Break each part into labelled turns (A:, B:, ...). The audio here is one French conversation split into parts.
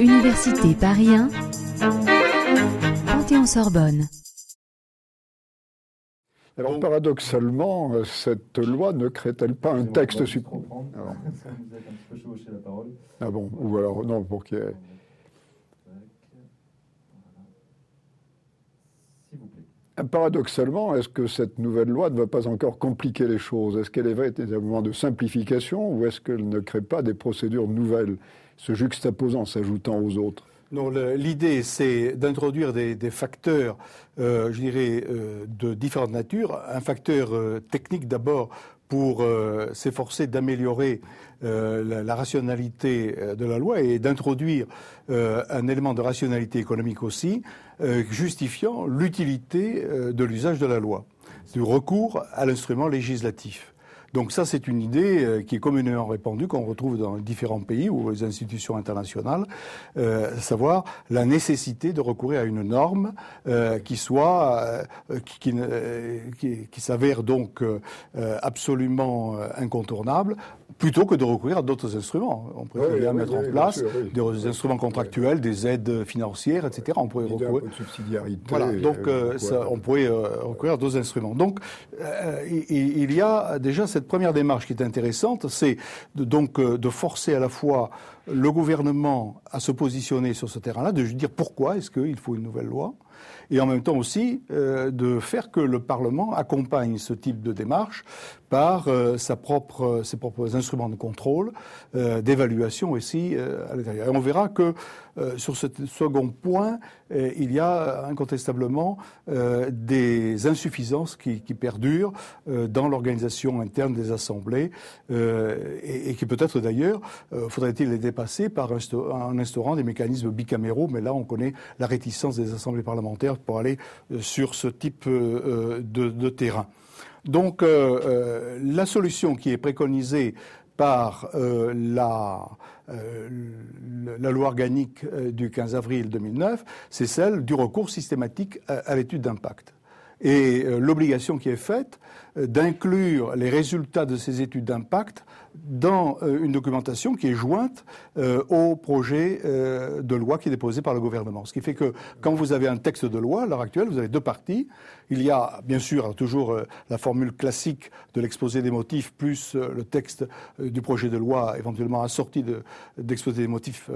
A: Université Paris 1, Panthéon-Sorbonne.
B: Alors paradoxalement, cette loi ne crée-elle pas un texte suprême Ah bon, ou alors non, pour qu'il y ait... Paradoxalement, est-ce que cette nouvelle loi ne va pas encore compliquer les choses? Est-ce qu'elle est véritablement de simplification ou est-ce qu'elle ne crée pas des procédures nouvelles, se juxtaposant, s'ajoutant aux autres?
C: Non, l'idée, c'est d'introduire des, facteurs, euh, je dirais, euh, de différentes natures. Un facteur euh, technique d'abord pour s'efforcer d'améliorer la, rationalité de la loi et d'introduire un élément de rationalité économique aussi, justifiant l'utilité de l'usage de la loi, du recours à l'instrument législatif. Donc ça, c'est une idée euh, qui est communément répandue, qu'on retrouve dans différents pays ou les institutions internationales, euh, savoir la nécessité de recourir à une norme euh, qui soit, qui, qui, qui s'avère donc absolument incontournable, plutôt que de recourir à d'autres instruments. On pourrait bien mettre en place des instruments contractuels, des aides financières, etc. On pourrait recourir.
B: De subsidiarité.
C: Voilà, donc ça, on pourrait recourir à d'autres instruments. Donc il y a déjà cette première démarche qui est intéressante, c'est donc euh, de forcer à la fois le gouvernement à se positionner sur ce terrain-là, de dire pourquoi est-ce qu'il faut une nouvelle loi, et en même temps aussi euh, de faire que le Parlement accompagne ce type de démarche par euh, ses propres instruments de contrôle, euh, d'évaluation aussi à l'intérieur. Et on verra que sur ce second point, il y a incontestablement des insuffisances qui, qui perdurent dans l'organisation interne des assemblées et, et, qui peut-être d'ailleurs faudrait-il les dépasser par en instaurant des mécanismes bicaméraux, mais là on connaît la réticence des assemblées parlementaires pour aller euh, sur ce type euh, de, terrain. Donc euh, la solution qui est préconisée par la, la, loi organique du 15 avril 2009, c'est celle du recours systématique à l'étude d'impact. Et l'obligation qui est faite d'inclure les résultats de ces études d'impact dans euh, une documentation qui est jointe euh, au projet euh, de loi qui est déposé par le gouvernement. Ce qui fait que quand vous avez un texte de loi, à l'heure actuelle, vous avez deux parties. Il y a bien sûr toujours la formule classique de l'exposé des motifs plus le texte du projet de loi éventuellement assorti d'exposé des motifs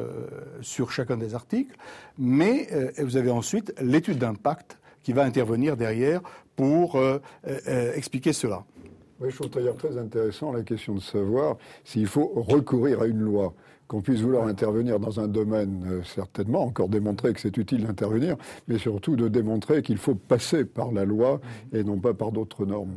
C: sur chacun des articles, mais vous avez ensuite l'étude d'impact qui va intervenir derrière pour expliquer cela.
B: Je trouve d'ailleurs très intéressant la question de savoir s'il faut recourir à une loi qu'on puisse vouloir intervenir dans un domaine, euh, certainement, encore démontrer que c'est utile d'intervenir, mais surtout de démontrer qu'il faut passer par la loi et non pas par d'autres normes.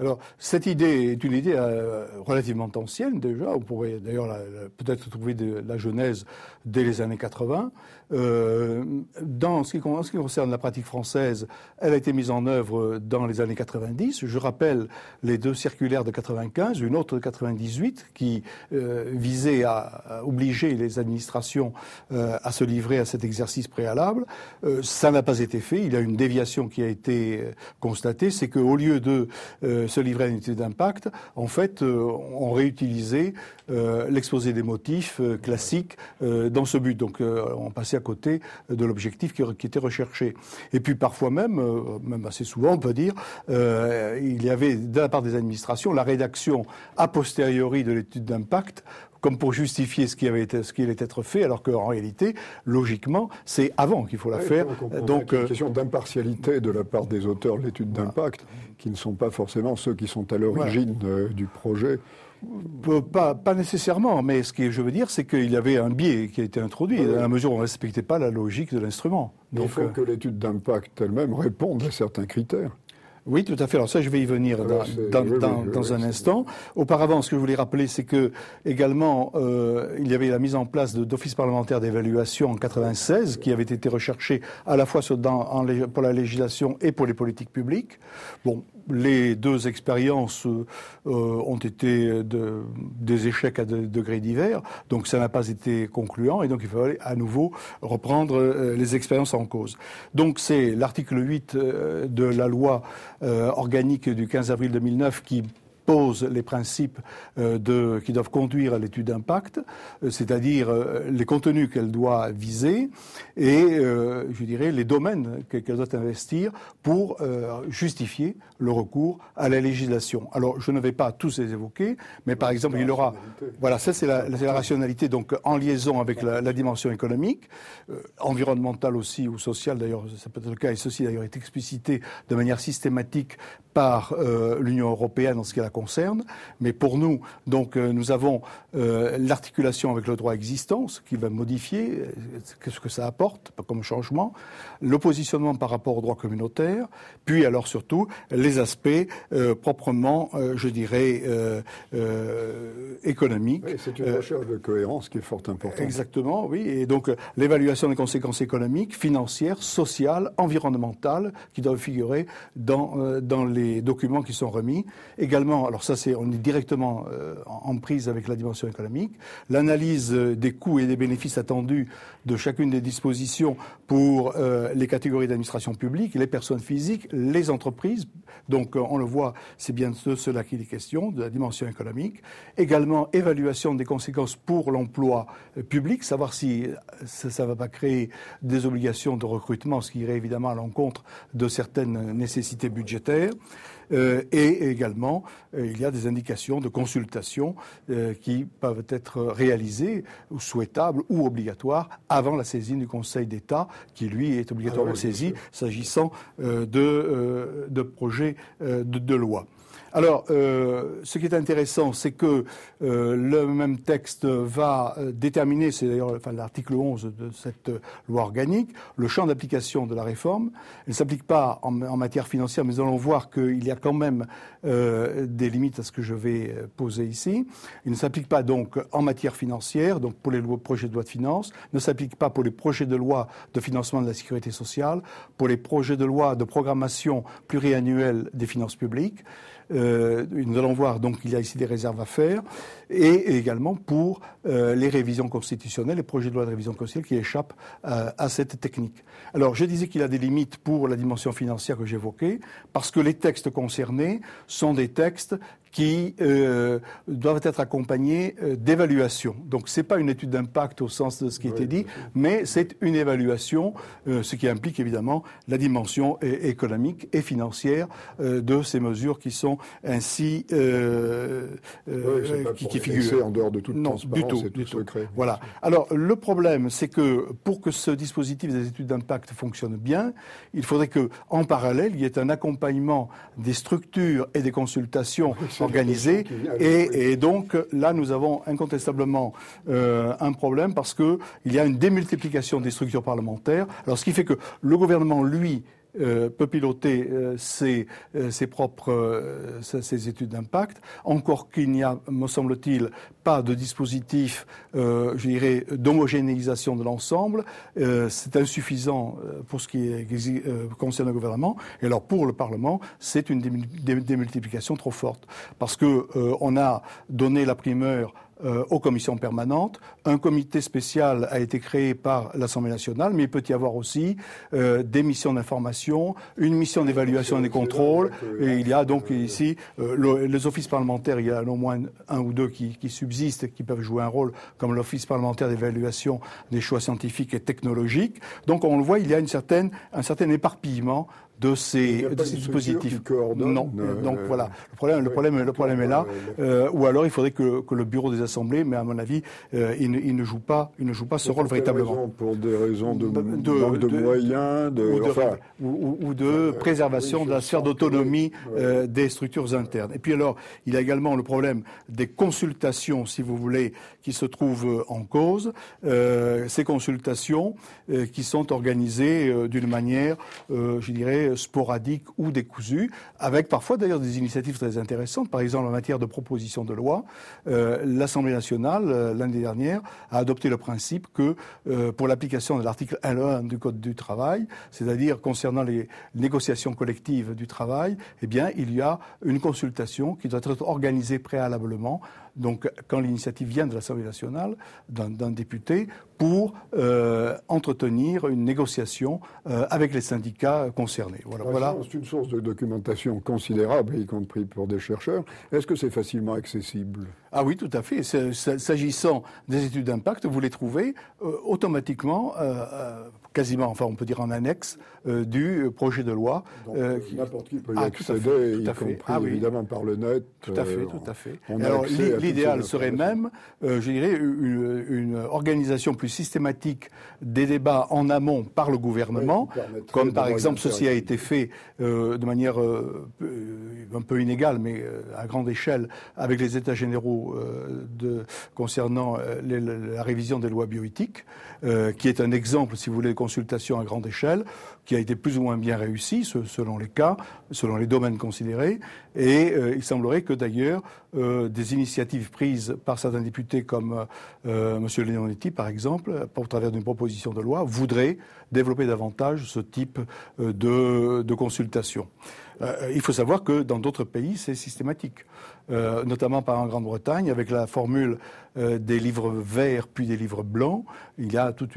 C: Alors, cette idée est une idée euh, relativement ancienne déjà. On pourrait d'ailleurs peut-être trouver de la genèse dès les années 80. Euh, dans ce qui, ce qui, concerne la pratique française, elle a été mise en œuvre dans les années 90. Je rappelle les deux circulaires de 95, une autre de 98 qui euh, visait à, obliger les administrations à se livrer à cet exercice préalable. Ça n'a pas été fait. Il y a une déviation qui a été constatée, c'est qu'au lieu de se livrer à une étude d'impact, en fait, on réutilisait l'exposé des motifs classique dans ce but. Donc, on passait à côté de l'objectif qui, était recherché. Et puis parfois même, euh, même assez souvent, on peut dire, euh, il y avait de la part des administrations la rédaction a posteriori de l'étude d'impact comme pour justifier ce qui avait été, ce qui allait être fait, alors qu'en réalité, logiquement, c'est avant qu'il faut la faire.
B: Donc, une euh, question d'impartialité de la part des auteurs de l'étude d'impact, qui ne sont pas forcément ceux qui sont à l'origine du projet.
C: Pas, pas, nécessairement, mais ce que je veux dire, c'est qu'il y avait un biais qui a été introduit, dans la mesure où on ne respectait pas la logique de l'instrument.
B: Il faut euh, que l'étude d'impact elle-même réponde à certains critères.
C: Oui, tout à fait. Alors ça, je vais y venir dans, un instant. Auparavant, ce que je voulais rappeler, c'est que également, euh, il y avait la mise en place d'offices parlementaires d'évaluation en 96, qui avait été recherché à la fois pour la législation et pour les politiques publiques. Bon, les deux expériences euh, ont été de, des échecs à degrés divers, donc ça n'a pas été concluant, et donc il fallait à nouveau reprendre euh, les expériences en cause. Donc c'est l'article 8 euh, de la loi organique du 15 avril 2009 qui pose les principes de, qui doivent conduire à l'étude d'impact, c'est-à-dire les contenus qu'elle doit viser et, je dirais, les domaines qu'elle doit investir pour justifier le recours à la législation. Alors, je ne vais pas tous les évoquer, mais par exemple, il aura. Voilà, ça c'est la, la, rationalité, donc en liaison avec la, la dimension économique, euh, environnementale aussi ou sociale d'ailleurs, ça peut être le cas, et ceci d'ailleurs est explicité de manière systématique par euh, l'Union européenne en ce qui la concerne. Mais pour nous, donc, euh, nous avons euh, l'articulation avec le droit existant, ce qui va modifier, qu'est-ce que ça apporte comme changement, le positionnement par rapport au droit communautaire, puis alors surtout les aspects proprement, je dirais, économiques.
B: Oui, c'est une recherche de cohérence qui est fort importante.
C: Exactement, oui. Et donc l'évaluation des conséquences économiques, financières, sociales, environnementales, qui doivent figurer dans, dans les documents qui sont remis. Également, alors ça, c'est on est directement euh, en prise avec la dimension économique. L'analyse des coûts et des bénéfices attendus de chacune des dispositions pour euh, les catégories d'administration publique, les personnes physiques, les entreprises. Donc, euh, on le voit, c'est bien de cela qu'il est question, de la dimension économique. Également, évaluation des conséquences pour l'emploi public, savoir si ça ne va pas créer des obligations de recrutement, ce qui irait évidemment à l'encontre de certaines nécessités budgétaires. Euh, et également, euh, il y a des indications de consultation euh, qui peuvent être réalisées ou souhaitables ou obligatoires avant la saisine du Conseil d'État, qui lui est obligatoirement ah saisi s'agissant de, de projets de, de loi. Alors, euh, ce qui est intéressant, c'est que euh, le même texte va euh, déterminer, c'est d'ailleurs enfin, l'article 11 de cette loi organique, le champ d'application de la réforme. Elle ne s'applique pas en, matière financière, mais nous allons voir qu'il y a quand même des limites à ce que je vais poser ici. Il ne s'applique pas donc en matière financière, donc pour les projets de loi de finances, ne s'applique pas pour les projets de loi de financement de la sécurité sociale, pour les projets de loi de programmation pluriannuelle des finances publiques. Euh, nous allons voir donc qu'il y a ici des réserves à faire, et également pour euh, les révisions constitutionnelles, les projets de loi de révision constitutionnelle qui échappent à cette technique. Alors, je disais qu'il y a des limites pour la dimension financière que j'évoquais, parce que les textes concernés sont des textes qui euh, doivent être accompagnés euh, d'évaluations. Donc ce n'est pas une étude d'impact au sens de ce qui a été dit, mais c'est une évaluation, euh, ce qui implique évidemment la dimension économique et financière de ces mesures qui sont ainsi
B: qui, qui figurent
C: en
B: dehors de toute
C: non, du tout, du tout. Secret, voilà. Alors le problème, c'est que pour que ce dispositif des études d'impact fonctionne bien, il faudrait que en parallèle il y ait un accompagnement des structures et des consultations Et, donc là, nous avons incontestablement euh, un problème parce qu'il y a une démultiplication des structures parlementaires. Alors ce qui fait que le gouvernement, lui, euh, peut piloter euh, ses, ses, propres études d'impact, encore qu'il n'y a, me semble-t-il, pas de dispositif, je dirais, d'homogénéisation de l'ensemble. c'est insuffisant pour ce qui concerne le gouvernement. Et alors pour le Parlement, c'est une démultiplication trop forte, parce que on a donné la primeur euh, aux commissions permanentes. Un comité spécial a été créé par l'Assemblée nationale, mais il peut y avoir aussi euh, des missions d'information, une mission d'évaluation et des contrôles. Et il y a donc ici euh, les offices parlementaires, il y a au moins un ou deux qui, qui subsistent, qui peuvent jouer un rôle, comme l'Office parlementaire d'évaluation des choix scientifiques et technologiques. Donc on le voit, il y a une certaine, un certain éparpillement de ces, dispositifs.
B: non.
C: Euh, donc voilà, le problème, le problème, le problème est là. Euh, ou alors il faudrait que, que, le bureau des assemblées, mais à mon avis, euh, il, ne, il, ne, joue pas, il ne joue pas ce rôle véritablement.
B: pour des raisons de, de, de, moyens, de,
C: ou de, enfin, ou, de préservation de la sphère d'autonomie des structures internes. Et puis alors, il y a également le problème des consultations, si vous voulez, qui se trouvent en cause. ces consultations qui sont organisées d'une manière, je dirais sporadiques ou décousus, avec parfois d'ailleurs des initiatives très intéressantes. Par exemple, en matière de proposition de loi, euh, l'Assemblée nationale, euh, l'année dernière, a adopté le principe que euh, pour l'application de l'article L1 du Code du travail, c'est-à-dire concernant les négociations collectives du travail, eh il y a une consultation qui doit être organisée préalablement donc quand l'initiative vient de l'Assemblée nationale, d'un député, pour euh, entretenir une négociation euh, avec les syndicats concernés.
B: Voilà, voilà. C'est une source de documentation considérable, y compris pour des chercheurs. Est-ce que c'est facilement accessible?
C: Ah oui, tout à fait. S'agissant des études d'impact, vous les trouvez euh, automatiquement quasiment, enfin on peut dire en annexe euh, du projet de loi.
B: Euh, N'importe qui peut y ah, accéder, y compris ah évidemment par le net.
C: Tout à fait, euh, tout à fait. Alors l'idéal serait même, je dirais, une, une, organisation plus systématique des débats en amont par le gouvernement, comme par exemple ceci a été fait de manière un peu inégale, mais à grande échelle, avec les États généraux de, concernant la révision des lois bioéthiques, qui est un exemple, si vous voulez, consultation à grande échelle, qui a été plus ou moins bien réussi selon les cas, selon les domaines considérés. Et euh, il semblerait que d'ailleurs euh, des initiatives prises par certains députés comme euh, M. Leonetti, par exemple, au travers d'une proposition de loi, voudraient développer davantage ce type de, consultation. il faut savoir que dans d'autres pays, c'est systématique. Notamment par en Grande-Bretagne, avec la formule des livres verts puis des livres blancs. Il y a tout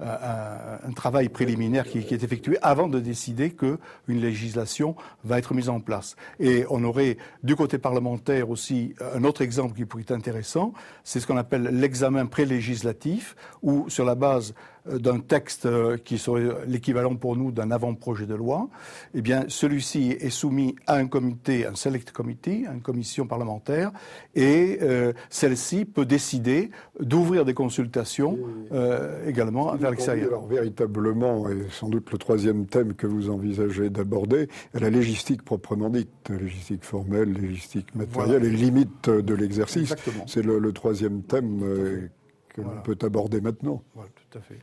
C: euh, un, travail préliminaire qui, qui, est avant de décider qu'une législation va être mise en place. Et on aurait du côté parlementaire aussi un autre exemple qui pourrait être intéressant, c'est ce qu'on appelle l'examen pré-législatif, où sur la base d'un texte qui serait l'équivalent pour nous d'un avant-projet de loi, eh bien celui-ci est soumis à un comité, un select committee, une commission parlementaire et euh, celle-ci peut décider d'ouvrir des consultations euh, également vers l'extérieur.
B: Alors véritablement, et sans doute le troisième thème que vous envisagez d'aborder, la légistique proprement dite, la légistique formelle, légistique matérielle et limite de l'exercice. C'est le, troisième thème euh, que l'on peut aborder maintenant.
C: Voilà, tout à fait.